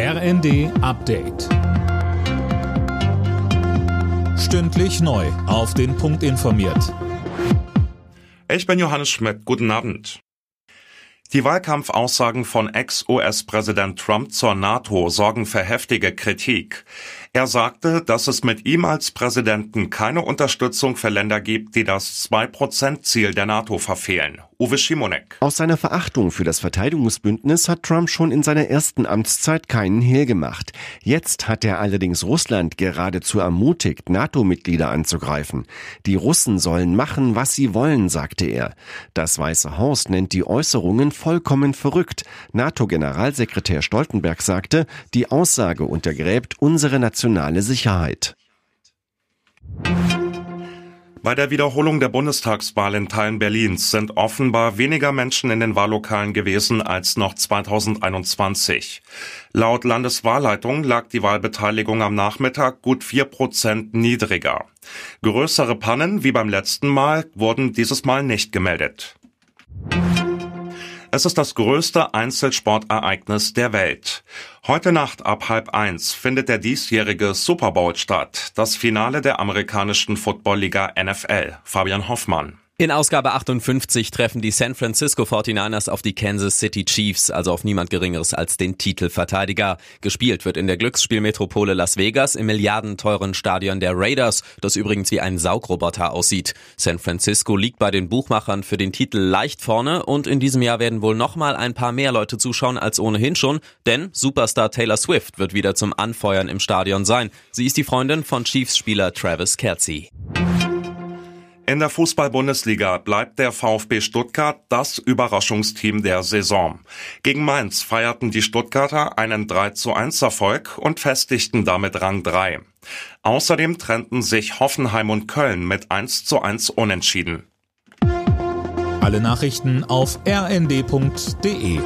RND Update. Stündlich neu. Auf den Punkt informiert. Ich bin Johannes Schmidt. Guten Abend. Die Wahlkampfaussagen von Ex-US-Präsident Trump zur NATO sorgen für heftige Kritik. Er sagte, dass es mit ihm als Präsidenten keine Unterstützung für Länder gibt, die das 2-Prozent-Ziel der NATO verfehlen. Uwe Schimonek. Aus seiner Verachtung für das Verteidigungsbündnis hat Trump schon in seiner ersten Amtszeit keinen Hehl gemacht. Jetzt hat er allerdings Russland geradezu ermutigt, NATO-Mitglieder anzugreifen. Die Russen sollen machen, was sie wollen, sagte er. Das Weiße Haus nennt die Äußerungen vollkommen verrückt. NATO-Generalsekretär Stoltenberg sagte, die Aussage untergräbt unsere nationale Sicherheit. Bei der Wiederholung der Bundestagswahl in Teilen Berlins sind offenbar weniger Menschen in den Wahllokalen gewesen als noch 2021. Laut Landeswahlleitung lag die Wahlbeteiligung am Nachmittag gut vier Prozent niedriger. Größere Pannen wie beim letzten Mal wurden dieses Mal nicht gemeldet. Es ist das größte Einzelsportereignis der Welt. Heute Nacht ab halb eins findet der diesjährige Super Bowl statt, das Finale der amerikanischen Footballliga NFL. Fabian Hoffmann. In Ausgabe 58 treffen die San Francisco 49ers auf die Kansas City Chiefs, also auf niemand Geringeres als den Titelverteidiger. Gespielt wird in der Glücksspielmetropole Las Vegas im milliardenteuren Stadion der Raiders, das übrigens wie ein Saugroboter aussieht. San Francisco liegt bei den Buchmachern für den Titel leicht vorne und in diesem Jahr werden wohl nochmal ein paar mehr Leute zuschauen als ohnehin schon, denn Superstar Taylor Swift wird wieder zum Anfeuern im Stadion sein. Sie ist die Freundin von Chiefs-Spieler Travis Kelsey. In der Fußball-Bundesliga bleibt der VfB Stuttgart das Überraschungsteam der Saison. Gegen Mainz feierten die Stuttgarter einen 3 zu 1 Erfolg und festigten damit Rang 3. Außerdem trennten sich Hoffenheim und Köln mit 1 zu 1 unentschieden. Alle Nachrichten auf rnd.de